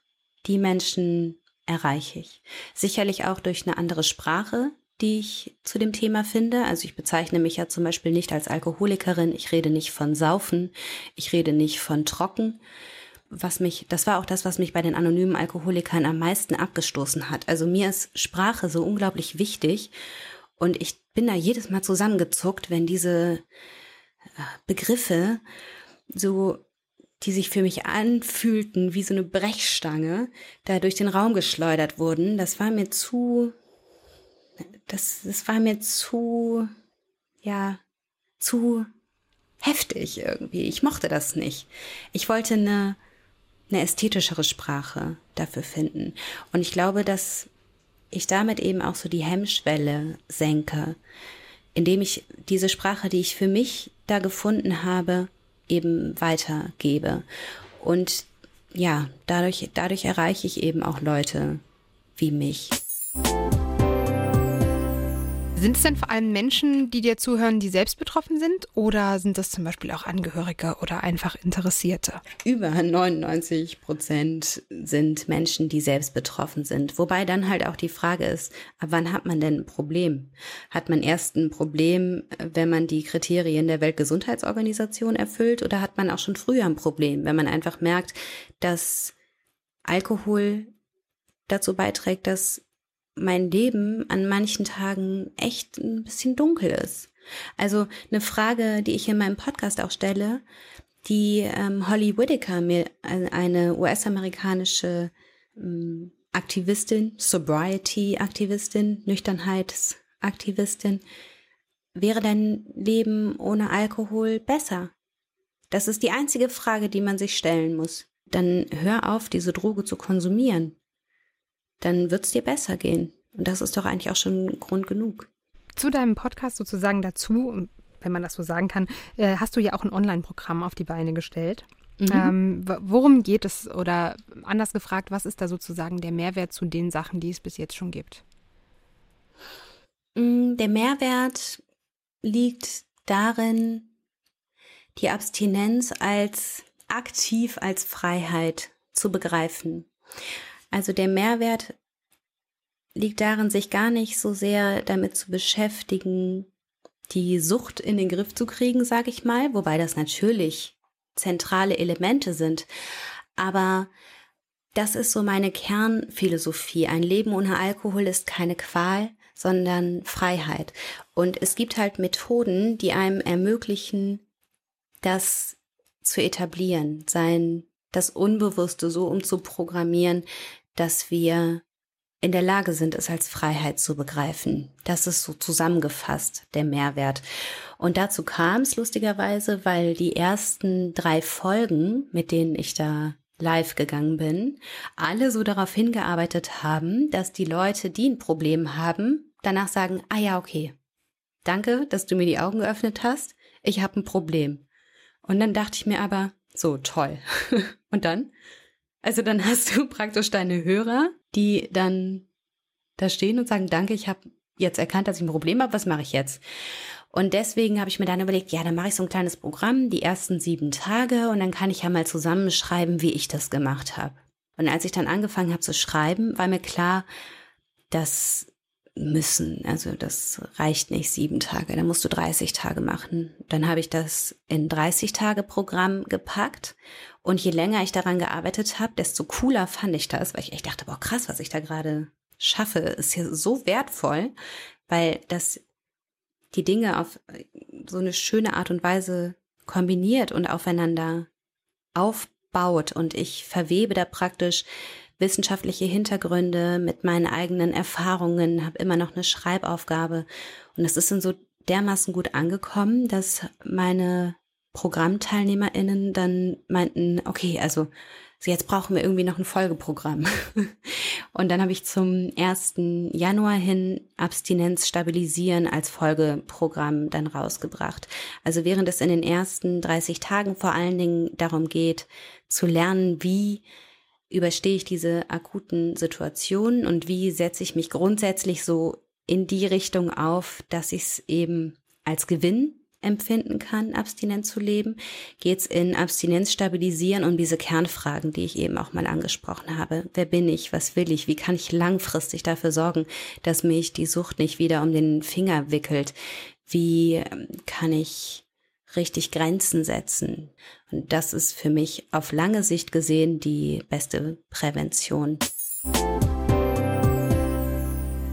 Die Menschen erreiche ich. Sicherlich auch durch eine andere Sprache, die ich zu dem Thema finde. Also ich bezeichne mich ja zum Beispiel nicht als Alkoholikerin, ich rede nicht von Saufen, ich rede nicht von Trocken. was mich, das war auch das, was mich bei den anonymen Alkoholikern am meisten abgestoßen hat. Also mir ist Sprache so unglaublich wichtig und ich bin da jedes Mal zusammengezuckt, wenn diese äh, Begriffe so, die sich für mich anfühlten wie so eine Brechstange, da durch den Raum geschleudert wurden. Das war mir zu, das, das war mir zu, ja, zu heftig irgendwie. Ich mochte das nicht. Ich wollte eine, eine ästhetischere Sprache dafür finden. Und ich glaube, dass ich damit eben auch so die Hemmschwelle senke, indem ich diese Sprache, die ich für mich da gefunden habe, eben weitergebe. Und ja, dadurch, dadurch erreiche ich eben auch Leute wie mich. Sind es denn vor allem Menschen, die dir zuhören, die selbst betroffen sind? Oder sind das zum Beispiel auch Angehörige oder einfach Interessierte? Über 99 Prozent sind Menschen, die selbst betroffen sind. Wobei dann halt auch die Frage ist, ab wann hat man denn ein Problem? Hat man erst ein Problem, wenn man die Kriterien der Weltgesundheitsorganisation erfüllt? Oder hat man auch schon früher ein Problem, wenn man einfach merkt, dass Alkohol dazu beiträgt, dass mein Leben an manchen Tagen echt ein bisschen dunkel ist. Also eine Frage, die ich in meinem Podcast auch stelle, die ähm, Holly Whitaker, mir eine US-amerikanische ähm, Aktivistin, Sobriety-Aktivistin, Nüchternheitsaktivistin, wäre dein Leben ohne Alkohol besser? Das ist die einzige Frage, die man sich stellen muss. Dann hör auf, diese Droge zu konsumieren dann wird es dir besser gehen. Und das ist doch eigentlich auch schon Grund genug. Zu deinem Podcast sozusagen dazu, wenn man das so sagen kann, äh, hast du ja auch ein Online-Programm auf die Beine gestellt. Mhm. Ähm, worum geht es oder anders gefragt, was ist da sozusagen der Mehrwert zu den Sachen, die es bis jetzt schon gibt? Mm, der Mehrwert liegt darin, die Abstinenz als aktiv als Freiheit zu begreifen. Also der Mehrwert liegt darin, sich gar nicht so sehr damit zu beschäftigen, die Sucht in den Griff zu kriegen, sage ich mal, wobei das natürlich zentrale Elemente sind. Aber das ist so meine Kernphilosophie. Ein Leben ohne Alkohol ist keine Qual, sondern Freiheit. Und es gibt halt Methoden, die einem ermöglichen, das zu etablieren, sein, das Unbewusste so umzuprogrammieren, dass wir in der Lage sind, es als Freiheit zu begreifen. Das ist so zusammengefasst der Mehrwert. Und dazu kam es lustigerweise, weil die ersten drei Folgen, mit denen ich da live gegangen bin, alle so darauf hingearbeitet haben, dass die Leute, die ein Problem haben, danach sagen, ah ja, okay, danke, dass du mir die Augen geöffnet hast, ich habe ein Problem. Und dann dachte ich mir aber, so toll. [LAUGHS] Und dann? Also dann hast du [LAUGHS] praktisch deine Hörer, die dann da stehen und sagen, danke, ich habe jetzt erkannt, dass ich ein Problem habe, was mache ich jetzt? Und deswegen habe ich mir dann überlegt, ja, dann mache ich so ein kleines Programm, die ersten sieben Tage, und dann kann ich ja mal zusammenschreiben, wie ich das gemacht habe. Und als ich dann angefangen habe zu schreiben, war mir klar, dass müssen. Also das reicht nicht sieben Tage, da musst du 30 Tage machen. Dann habe ich das in 30 Tage Programm gepackt und je länger ich daran gearbeitet habe, desto cooler fand ich das, weil ich echt dachte, boah krass, was ich da gerade schaffe, ist hier so wertvoll, weil das die Dinge auf so eine schöne Art und Weise kombiniert und aufeinander aufbaut. Und ich verwebe da praktisch wissenschaftliche Hintergründe mit meinen eigenen Erfahrungen, habe immer noch eine Schreibaufgabe. Und es ist dann so dermaßen gut angekommen, dass meine ProgrammteilnehmerInnen dann meinten, okay, also jetzt brauchen wir irgendwie noch ein Folgeprogramm. [LAUGHS] Und dann habe ich zum 1. Januar hin Abstinenz stabilisieren als Folgeprogramm dann rausgebracht. Also während es in den ersten 30 Tagen vor allen Dingen darum geht, zu lernen, wie überstehe ich diese akuten Situationen und wie setze ich mich grundsätzlich so in die Richtung auf, dass ich es eben als Gewinn empfinden kann, abstinent zu leben, geht es in Abstinenz stabilisieren um diese Kernfragen, die ich eben auch mal angesprochen habe. Wer bin ich? Was will ich? Wie kann ich langfristig dafür sorgen, dass mich die Sucht nicht wieder um den Finger wickelt? Wie ähm, kann ich richtig Grenzen setzen. Und das ist für mich auf lange Sicht gesehen die beste Prävention.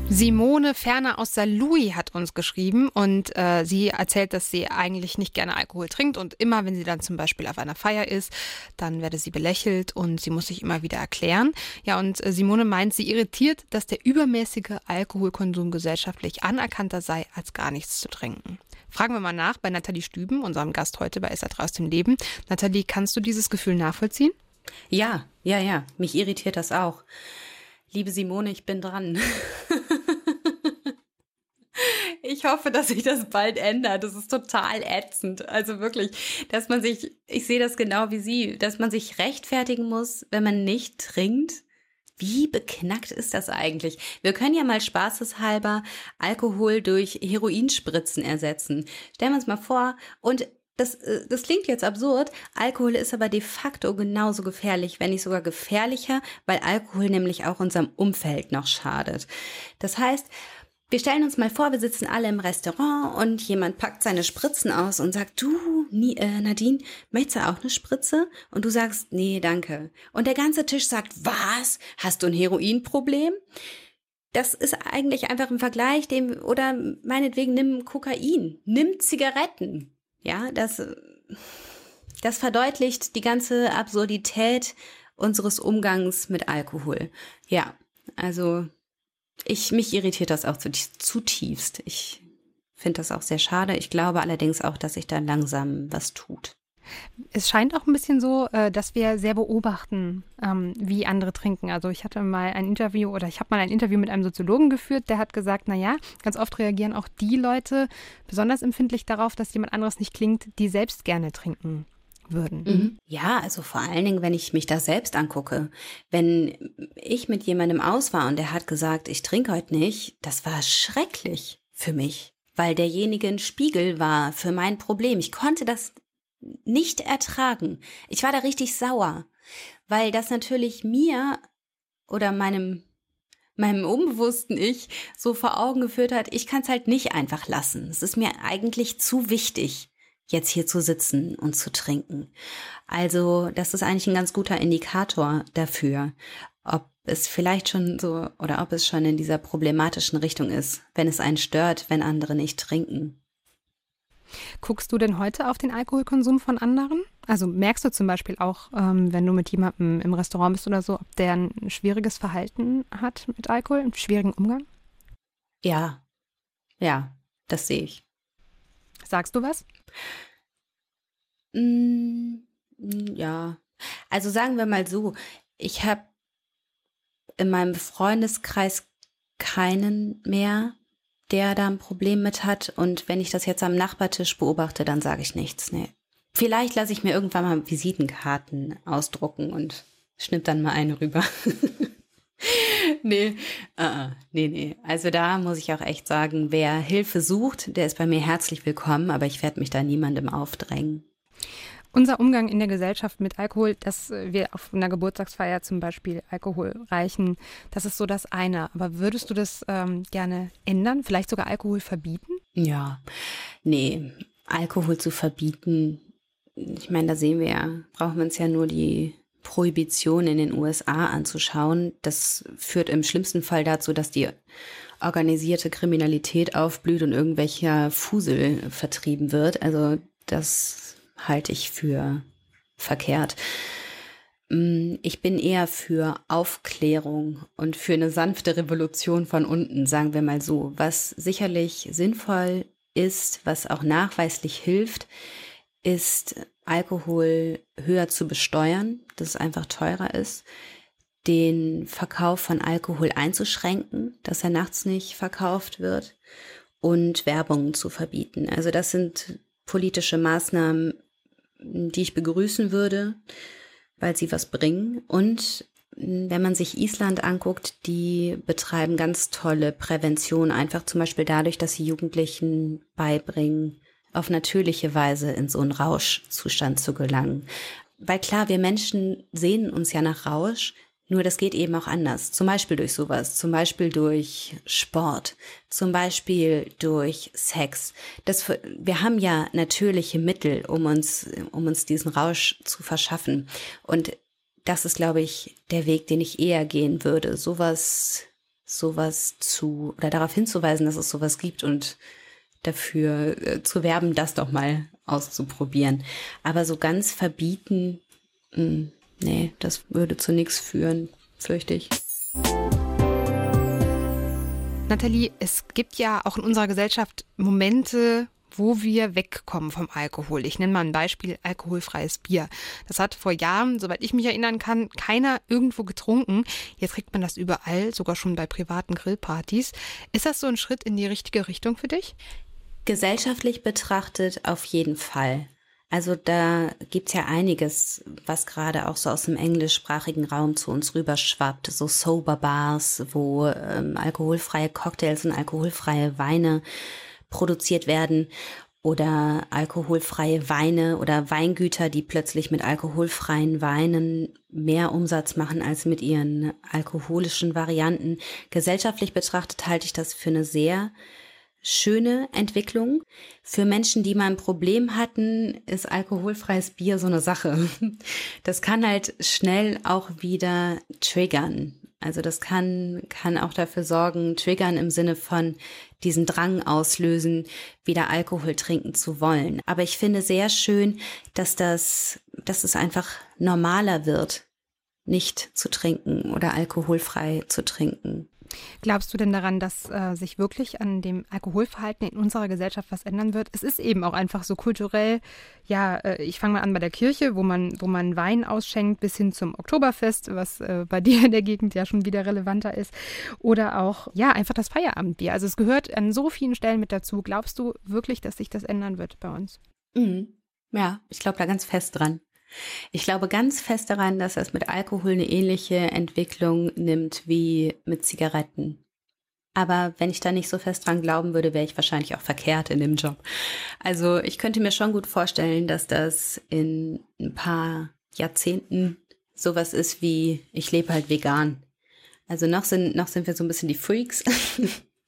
Simone Ferner aus Saarlouis hat uns geschrieben und äh, sie erzählt, dass sie eigentlich nicht gerne Alkohol trinkt und immer, wenn sie dann zum Beispiel auf einer Feier ist, dann werde sie belächelt und sie muss sich immer wieder erklären. Ja, und äh, Simone meint, sie irritiert, dass der übermäßige Alkoholkonsum gesellschaftlich anerkannter sei, als gar nichts zu trinken. Fragen wir mal nach bei Nathalie Stüben, unserem Gast heute bei SA3 aus dem Leben. Nathalie, kannst du dieses Gefühl nachvollziehen? Ja, ja, ja. Mich irritiert das auch. Liebe Simone, ich bin dran. [LAUGHS] Ich hoffe, dass sich das bald ändert. Das ist total ätzend. Also wirklich, dass man sich, ich sehe das genau wie Sie, dass man sich rechtfertigen muss, wenn man nicht trinkt. Wie beknackt ist das eigentlich? Wir können ja mal spaßeshalber Alkohol durch Heroinspritzen ersetzen. Stellen wir uns mal vor, und das, äh, das klingt jetzt absurd, Alkohol ist aber de facto genauso gefährlich, wenn nicht sogar gefährlicher, weil Alkohol nämlich auch unserem Umfeld noch schadet. Das heißt, wir stellen uns mal vor, wir sitzen alle im Restaurant und jemand packt seine Spritzen aus und sagt, du, äh, Nadine, möchtest du auch eine Spritze? Und du sagst, nee, danke. Und der ganze Tisch sagt, was? Hast du ein Heroinproblem? Das ist eigentlich einfach ein Vergleich, dem, oder meinetwegen nimm Kokain, nimm Zigaretten. Ja, das, das verdeutlicht die ganze Absurdität unseres Umgangs mit Alkohol. Ja, also ich, mich irritiert das auch zutiefst. Ich finde das auch sehr schade. Ich glaube allerdings auch, dass sich da langsam was tut. Es scheint auch ein bisschen so, äh, dass wir sehr beobachten, ähm, wie andere trinken. Also ich hatte mal ein Interview oder ich habe mal ein Interview mit einem Soziologen geführt, der hat gesagt, na ja, ganz oft reagieren auch die Leute besonders empfindlich darauf, dass jemand anderes nicht klingt, die selbst gerne trinken würden. Mhm. Ja, also vor allen Dingen, wenn ich mich da selbst angucke. Wenn ich mit jemandem aus war und der hat gesagt, ich trinke heute nicht, das war schrecklich für mich, weil derjenige ein Spiegel war für mein Problem. Ich konnte das nicht ertragen. Ich war da richtig sauer, weil das natürlich mir oder meinem meinem unbewussten Ich so vor Augen geführt hat, ich kann es halt nicht einfach lassen. Es ist mir eigentlich zu wichtig jetzt hier zu sitzen und zu trinken. Also das ist eigentlich ein ganz guter Indikator dafür, ob es vielleicht schon so oder ob es schon in dieser problematischen Richtung ist, wenn es einen stört, wenn andere nicht trinken. Guckst du denn heute auf den Alkoholkonsum von anderen? Also merkst du zum Beispiel auch, ähm, wenn du mit jemandem im Restaurant bist oder so, ob der ein schwieriges Verhalten hat mit Alkohol, einen schwierigen Umgang? Ja, ja, das sehe ich. Sagst du was? Mm, ja, also sagen wir mal so, ich habe in meinem Freundeskreis keinen mehr, der da ein Problem mit hat. Und wenn ich das jetzt am Nachbartisch beobachte, dann sage ich nichts. Nee. Vielleicht lasse ich mir irgendwann mal Visitenkarten ausdrucken und schnipp dann mal eine rüber. [LAUGHS] nee, uh, nee, nee. Also da muss ich auch echt sagen, wer Hilfe sucht, der ist bei mir herzlich willkommen, aber ich werde mich da niemandem aufdrängen. Unser Umgang in der Gesellschaft mit Alkohol, dass wir auf einer Geburtstagsfeier zum Beispiel Alkohol reichen, das ist so das eine. Aber würdest du das ähm, gerne ändern? Vielleicht sogar Alkohol verbieten? Ja, nee, Alkohol zu verbieten, ich meine, da sehen wir ja, brauchen wir uns ja nur die Prohibition in den USA anzuschauen. Das führt im schlimmsten Fall dazu, dass die organisierte Kriminalität aufblüht und irgendwelcher Fusel vertrieben wird. Also das halte ich für verkehrt. Mm, ich bin eher für Aufklärung und für eine sanfte Revolution von unten, sagen wir mal so. Was sicherlich sinnvoll ist, was auch nachweislich hilft, ist Alkohol höher zu besteuern, dass es einfach teurer ist, den Verkauf von Alkohol einzuschränken, dass er nachts nicht verkauft wird und Werbung zu verbieten. Also das sind politische Maßnahmen, die ich begrüßen würde, weil sie was bringen. Und wenn man sich Island anguckt, die betreiben ganz tolle Prävention, einfach zum Beispiel dadurch, dass sie Jugendlichen beibringen, auf natürliche Weise in so einen Rauschzustand zu gelangen. Weil klar, wir Menschen sehnen uns ja nach Rausch. Nur das geht eben auch anders. Zum Beispiel durch sowas, zum Beispiel durch Sport, zum Beispiel durch Sex. Das, wir haben ja natürliche Mittel, um uns, um uns diesen Rausch zu verschaffen. Und das ist, glaube ich, der Weg, den ich eher gehen würde. Sowas, sowas zu, oder darauf hinzuweisen, dass es sowas gibt und dafür äh, zu werben, das doch mal auszuprobieren. Aber so ganz verbieten, mh, hm, nee, das würde zu nichts führen, fürchte ich. Nathalie, es gibt ja auch in unserer Gesellschaft Momente, wo wir wegkommen vom Alkohol. Ich nenne mal ein Beispiel, alkoholfreies Bier. Das hat vor Jahren, soweit ich mich erinnern kann, keiner irgendwo getrunken. Jetzt kriegt man das überall, sogar schon bei privaten Grillpartys. Ist das so ein Schritt in die richtige Richtung für dich? Gesellschaftlich betrachtet auf jeden Fall. Also da gibt's ja einiges, was gerade auch so aus dem englischsprachigen Raum zu uns rüberschwappt. So Sober Bars, wo ähm, alkoholfreie Cocktails und alkoholfreie Weine produziert werden oder alkoholfreie Weine oder Weingüter, die plötzlich mit alkoholfreien Weinen mehr Umsatz machen als mit ihren alkoholischen Varianten. Gesellschaftlich betrachtet halte ich das für eine sehr schöne Entwicklung. Für Menschen, die mal ein Problem hatten, ist alkoholfreies Bier so eine Sache. [LAUGHS] Das kann halt schnell auch wieder triggern. Also das kann, kann auch dafür sorgen, triggern im Sinne von diesen Drang auslösen, wieder Alkohol trinken zu wollen. Aber ich finde sehr schön, dass das, dass es einfach normaler wird, nicht zu trinken oder alkoholfrei zu trinken. Glaubst du denn daran, dass äh, sich wirklich an dem Alkoholverhalten in unserer Gesellschaft was ändern wird? Es ist eben auch einfach so kulturell, ja, äh, ich fange mal an bei der Kirche, wo man, wo man Wein ausschenkt, bis hin zum Oktoberfest, was äh, bei [LAUGHS] dir in der Gegend ja schon wieder relevanter ist. Oder auch, ja, einfach das Feierabendbier. Also es gehört an so vielen Stellen mit dazu. Glaubst du wirklich, dass sich das ändern wird bei uns? Mhm. Ja, ich glaube da ganz fest dran. Ich glaube ganz fest daran, dass es mit Alkohol eine ähnliche Entwicklung nimmt wie mit Zigaretten. Aber wenn ich da nicht so fest dran glauben würde, wäre ich wahrscheinlich auch verkehrt in dem Job. Also ich könnte mir schon gut vorstellen, dass das in ein paar Jahrzehnten sowas ist wie, ich lebe halt vegan. Also noch sind, noch sind wir so ein bisschen die Freaks.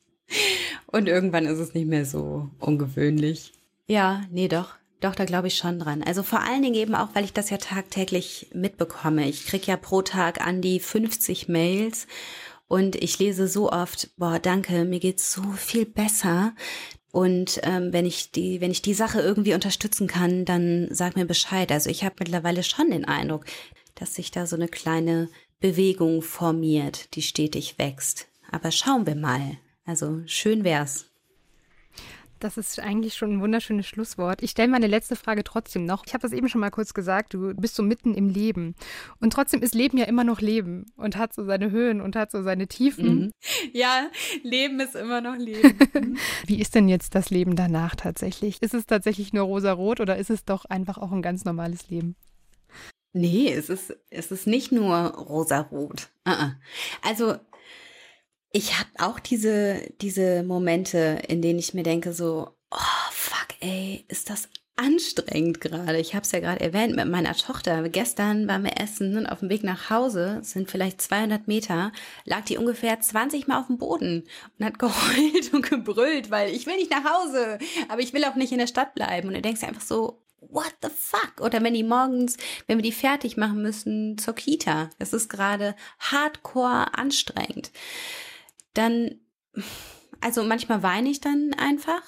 [LAUGHS] Und irgendwann ist es nicht mehr so ungewöhnlich. Ja, nee, doch. Doch, da glaube ich schon dran. Also vor allen Dingen eben auch, weil ich das ja tagtäglich mitbekomme. Ich krieg ja pro Tag an die 50 Mails und ich lese so oft, boah, danke, mir geht's so viel besser. Und ähm, wenn ich die, wenn ich die Sache irgendwie unterstützen kann, dann sag mir Bescheid. Also ich habe mittlerweile schon den Eindruck, dass sich da so eine kleine Bewegung formiert, die stetig wächst. Aber schauen wir mal. Also schön wär's. Das ist eigentlich schon ein wunderschönes Schlusswort. Ich stelle meine letzte Frage trotzdem noch. Ich habe das eben schon mal kurz gesagt, du bist so mitten im Leben. Und trotzdem ist Leben ja immer noch Leben und hat so seine Höhen und hat so seine Tiefen. Mhm. Ja, Leben ist immer noch Leben. [LAUGHS] Wie ist denn jetzt das Leben danach tatsächlich? Ist es tatsächlich nur rosa-rot oder ist es doch einfach auch ein ganz normales Leben? Nee, es ist, es ist nicht nur rosarot. Uh -uh. Also ich habe auch diese, diese Momente, in denen ich mir denke so, oh fuck, ey, ist das anstrengend gerade. Ich habe es ja gerade erwähnt mit meiner Tochter. Gestern waren wir essen und auf dem Weg nach Hause, sind vielleicht 200 Meter, lag die ungefähr 20 Mal auf dem Boden und hat [LAUGHS] geheult und gebrüllt, weil ich will nicht nach Hause, aber ich will auch nicht in der Stadt bleiben. Und du denkst einfach so, what the fuck? Oder wenn die morgens, wenn wir die fertig machen müssen zur Kita. Das ist gerade hardcore anstrengend dann, also manchmal weine ich dann einfach,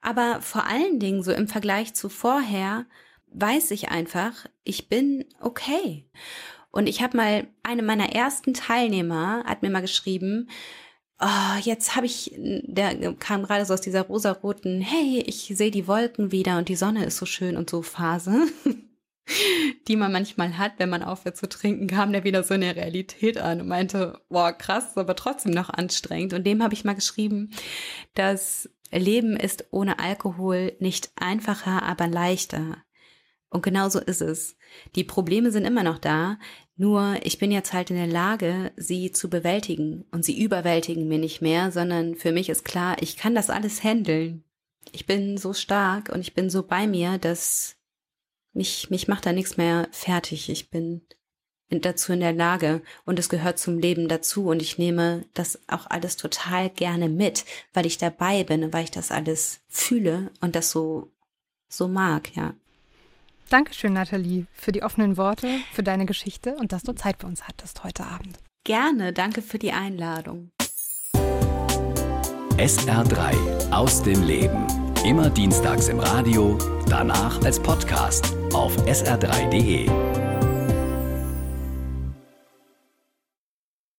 aber vor allen Dingen so im Vergleich zu vorher weiß ich einfach, ich bin okay. Und ich habe mal, eine meiner ersten Teilnehmer hat mir mal geschrieben, oh, jetzt habe ich, der kam gerade so aus dieser rosaroten, hey, ich sehe die Wolken wieder und die Sonne ist so schön und so Phase. [LAUGHS] die man manchmal hat, wenn man aufhört zu trinken, kam der wieder so in der Realität an und meinte, boah, krass, aber trotzdem noch anstrengend. Und dem habe ich mal geschrieben, dass Leben ist ohne Alkohol nicht einfacher, aber leichter. Und genau so ist es. Die Probleme sind immer noch da, nur ich bin jetzt halt in der Lage, sie zu bewältigen. Und sie überwältigen mir nicht mehr, sondern für mich ist klar, ich kann das alles handeln. Ich bin so stark und ich bin so bei mir, dass mich, mich macht da nichts mehr fertig. Ich bin, dazu in der Lage und es gehört zum Leben dazu und ich nehme das auch alles total gerne mit, weil ich dabei bin und weil ich das alles fühle und das so, so mag, ja. Dankeschön, Nathalie, für die offenen Worte, für deine Geschichte und dass du Zeit für uns hattest heute Abend. Gerne, danke für die Einladung. SR3 aus dem Leben. Immer dienstags im Radio, danach als Podcast auf sr3.de.